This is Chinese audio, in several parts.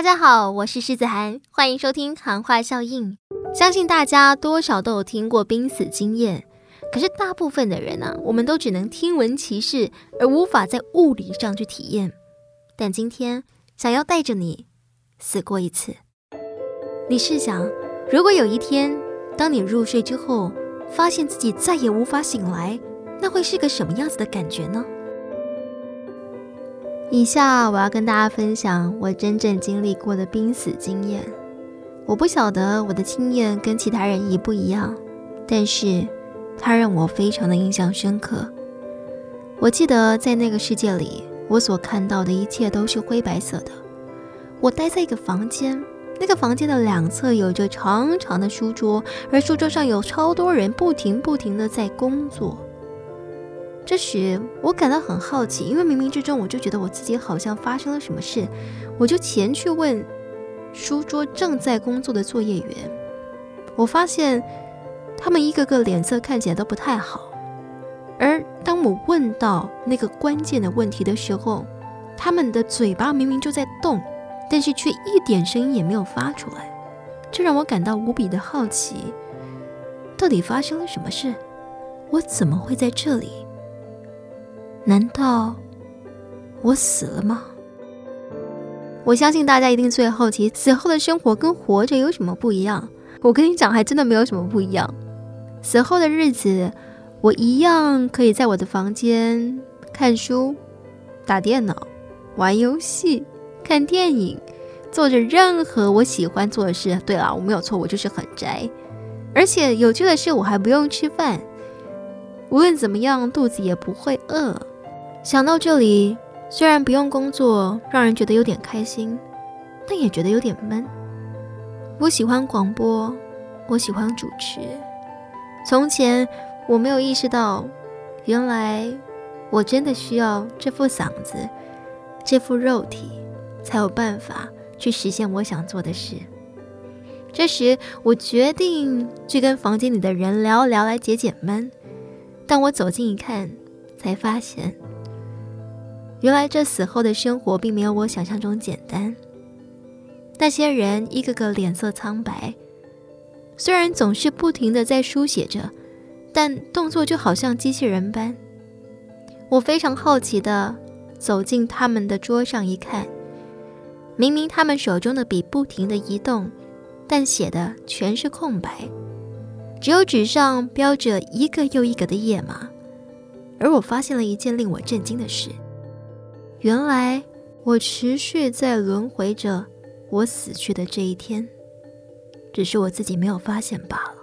大家好，我是狮子涵，欢迎收听谈话效应。相信大家多少都有听过濒死经验，可是大部分的人呢，我们都只能听闻其事，而无法在物理上去体验。但今天想要带着你死过一次。你试想，如果有一天，当你入睡之后，发现自己再也无法醒来，那会是个什么样子的感觉呢？以下我要跟大家分享我真正经历过的濒死经验。我不晓得我的经验跟其他人一不一样，但是它让我非常的印象深刻。我记得在那个世界里，我所看到的一切都是灰白色的。我待在一个房间，那个房间的两侧有着长长的书桌，而书桌上有超多人不停不停的在工作。这时，我感到很好奇，因为冥冥之中，我就觉得我自己好像发生了什么事，我就前去问书桌正在工作的作业员。我发现他们一个个脸色看起来都不太好，而当我问到那个关键的问题的时候，他们的嘴巴明明就在动，但是却一点声音也没有发出来，这让我感到无比的好奇，到底发生了什么事？我怎么会在这里？难道我死了吗？我相信大家一定最好奇，死后的生活跟活着有什么不一样？我跟你讲，还真的没有什么不一样。死后的日子，我一样可以在我的房间看书、打电脑、玩游戏、看电影，做着任何我喜欢做的事。对了，我没有错，我就是很宅。而且有趣的是，我还不用吃饭，无论怎么样，肚子也不会饿。想到这里，虽然不用工作，让人觉得有点开心，但也觉得有点闷。我喜欢广播，我喜欢主持。从前我没有意识到，原来我真的需要这副嗓子、这副肉体，才有办法去实现我想做的事。这时，我决定去跟房间里的人聊聊，来解解闷。但我走近一看，才发现。原来这死后的生活并没有我想象中简单。那些人一个个脸色苍白，虽然总是不停的在书写着，但动作就好像机器人般。我非常好奇的走进他们的桌上一看，明明他们手中的笔不停的移动，但写的全是空白，只有纸上标着一个又一个的页码。而我发现了一件令我震惊的事。原来我持续在轮回着我死去的这一天，只是我自己没有发现罢了。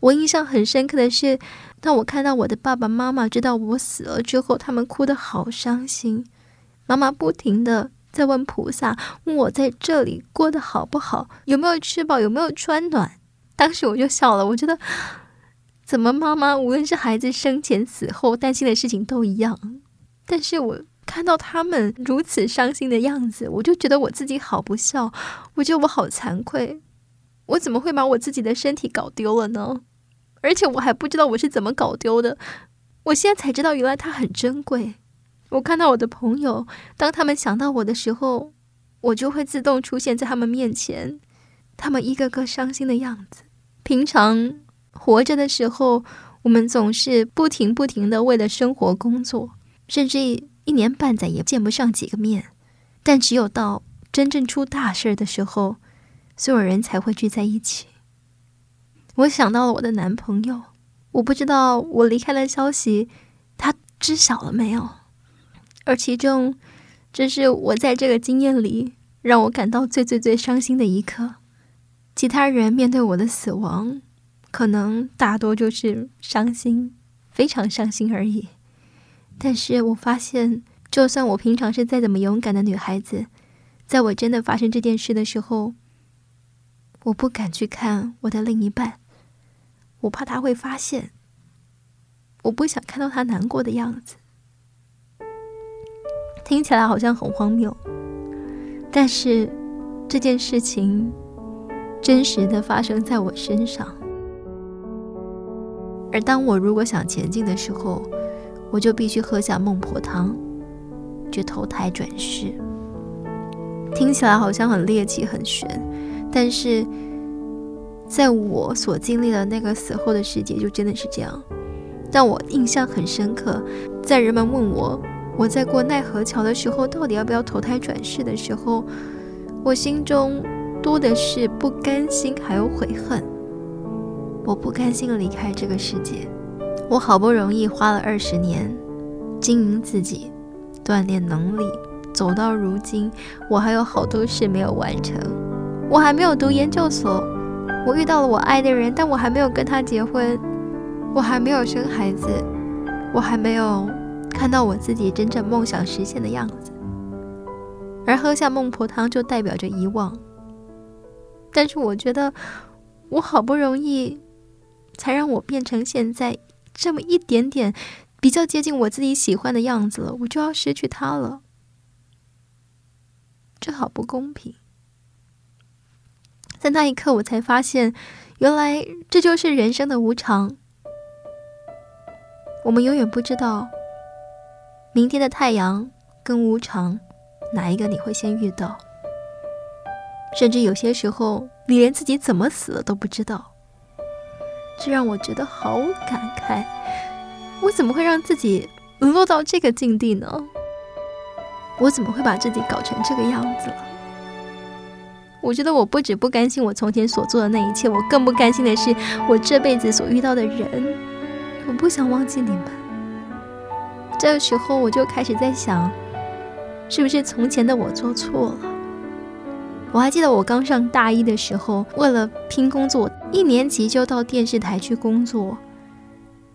我印象很深刻的是，当我看到我的爸爸妈妈知道我死了之后，他们哭得好伤心。妈妈不停的在问菩萨，问我在这里过得好不好，有没有吃饱，有没有穿暖。当时我就笑了，我觉得，怎么妈妈无论是孩子生前死后担心的事情都一样。但是我看到他们如此伤心的样子，我就觉得我自己好不孝，我觉得我好惭愧，我怎么会把我自己的身体搞丢了呢？而且我还不知道我是怎么搞丢的，我现在才知道原来它很珍贵。我看到我的朋友，当他们想到我的时候，我就会自动出现在他们面前，他们一个个伤心的样子。平常活着的时候，我们总是不停不停的为了生活工作。甚至一年半载也见不上几个面，但只有到真正出大事的时候，所有人才会聚在一起。我想到了我的男朋友，我不知道我离开的消息他知晓了没有。而其中，这是我在这个经验里让我感到最最最伤心的一刻。其他人面对我的死亡，可能大多就是伤心，非常伤心而已。但是我发现，就算我平常是再怎么勇敢的女孩子，在我真的发生这件事的时候，我不敢去看我的另一半，我怕他会发现，我不想看到他难过的样子。听起来好像很荒谬，但是这件事情真实的发生在我身上，而当我如果想前进的时候，我就必须喝下孟婆汤，去投胎转世。听起来好像很猎奇、很玄，但是在我所经历的那个死后的世界，就真的是这样。让我印象很深刻，在人们问我我在过奈何桥的时候，到底要不要投胎转世的时候，我心中多的是不甘心，还有悔恨。我不甘心离开这个世界，我好不容易花了二十年经营自己，锻炼能力。走到如今，我还有好多事没有完成。我还没有读研究所，我遇到了我爱的人，但我还没有跟他结婚。我还没有生孩子，我还没有看到我自己真正梦想实现的样子。而喝下孟婆汤就代表着遗忘。但是我觉得，我好不容易才让我变成现在这么一点点比较接近我自己喜欢的样子了，我就要失去他了。这好不公平！在那一刻，我才发现，原来这就是人生的无常。我们永远不知道，明天的太阳跟无常，哪一个你会先遇到？甚至有些时候，你连自己怎么死了都不知道。这让我觉得好感慨。我怎么会让自己沦落到这个境地呢？我怎么会把自己搞成这个样子了？我觉得我不止不甘心我从前所做的那一切，我更不甘心的是我这辈子所遇到的人。我不想忘记你们。这个时候我就开始在想，是不是从前的我做错了？我还记得我刚上大一的时候，为了拼工作，一年级就到电视台去工作。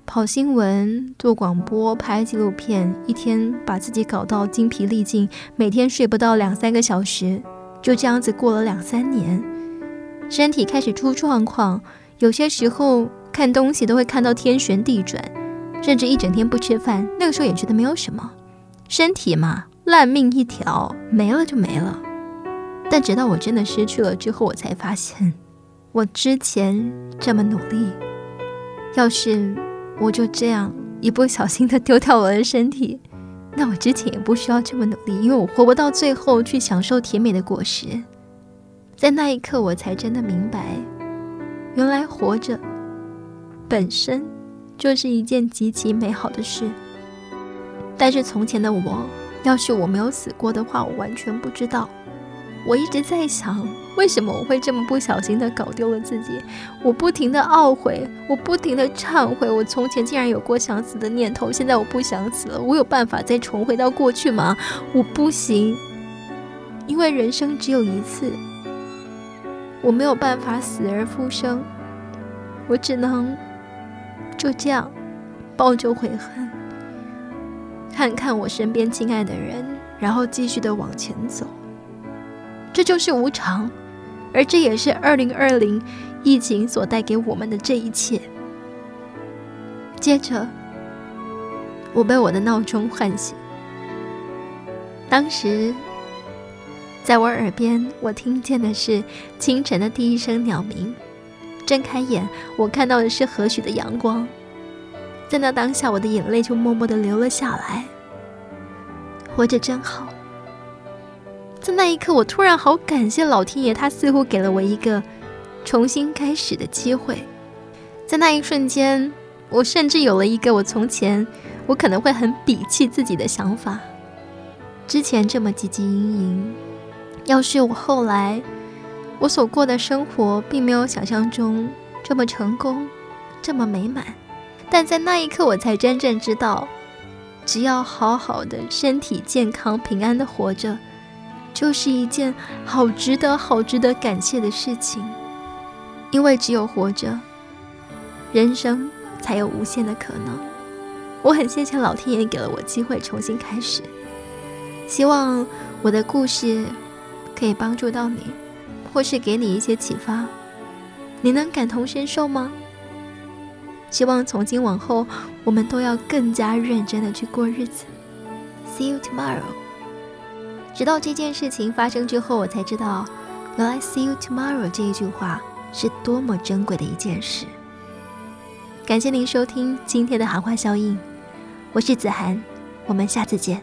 跑新闻、做广播、拍纪录片，一天把自己搞到精疲力尽，每天睡不到两三个小时，就这样子过了两三年，身体开始出状况，有些时候看东西都会看到天旋地转，甚至一整天不吃饭。那个时候也觉得没有什么，身体嘛，烂命一条，没了就没了。但直到我真的失去了之后，我才发现，我之前这么努力，要是……我就这样一不小心的丢掉我的身体，那我之前也不需要这么努力，因为我活不到最后去享受甜美的果实。在那一刻，我才真的明白，原来活着本身就是一件极其美好的事。但是从前的我，要是我没有死过的话，我完全不知道。我一直在想，为什么我会这么不小心的搞丢了自己？我不停的懊悔，我不停的忏悔，我从前竟然有过想死的念头，现在我不想死了。我有办法再重回到过去吗？我不行，因为人生只有一次，我没有办法死而复生，我只能就这样抱着悔恨，看看我身边亲爱的人，然后继续的往前走。这就是无常，而这也是二零二零疫情所带给我们的这一切。接着，我被我的闹钟唤醒。当时，在我耳边，我听见的是清晨的第一声鸟鸣。睁开眼，我看到的是何许的阳光。在那当下，我的眼泪就默默的流了下来。活着真好。在那一刻，我突然好感谢老天爷，他似乎给了我一个重新开始的机会。在那一瞬间，我甚至有了一个我从前我可能会很鄙弃自己的想法。之前这么汲汲营营，要是我后来我所过的生活并没有想象中这么成功、这么美满，但在那一刻，我才真正知道，只要好好的身体健康、平安的活着。就是一件好值得、好值得感谢的事情，因为只有活着，人生才有无限的可能。我很谢谢老天爷给了我机会重新开始，希望我的故事可以帮助到你，或是给你一些启发。你能感同身受吗？希望从今往后，我们都要更加认真的去过日子。See you tomorrow. 直到这件事情发生之后，我才知道，原来 “see you tomorrow” 这一句话是多么珍贵的一件事。感谢您收听今天的《寒花效应》，我是子涵，我们下次见。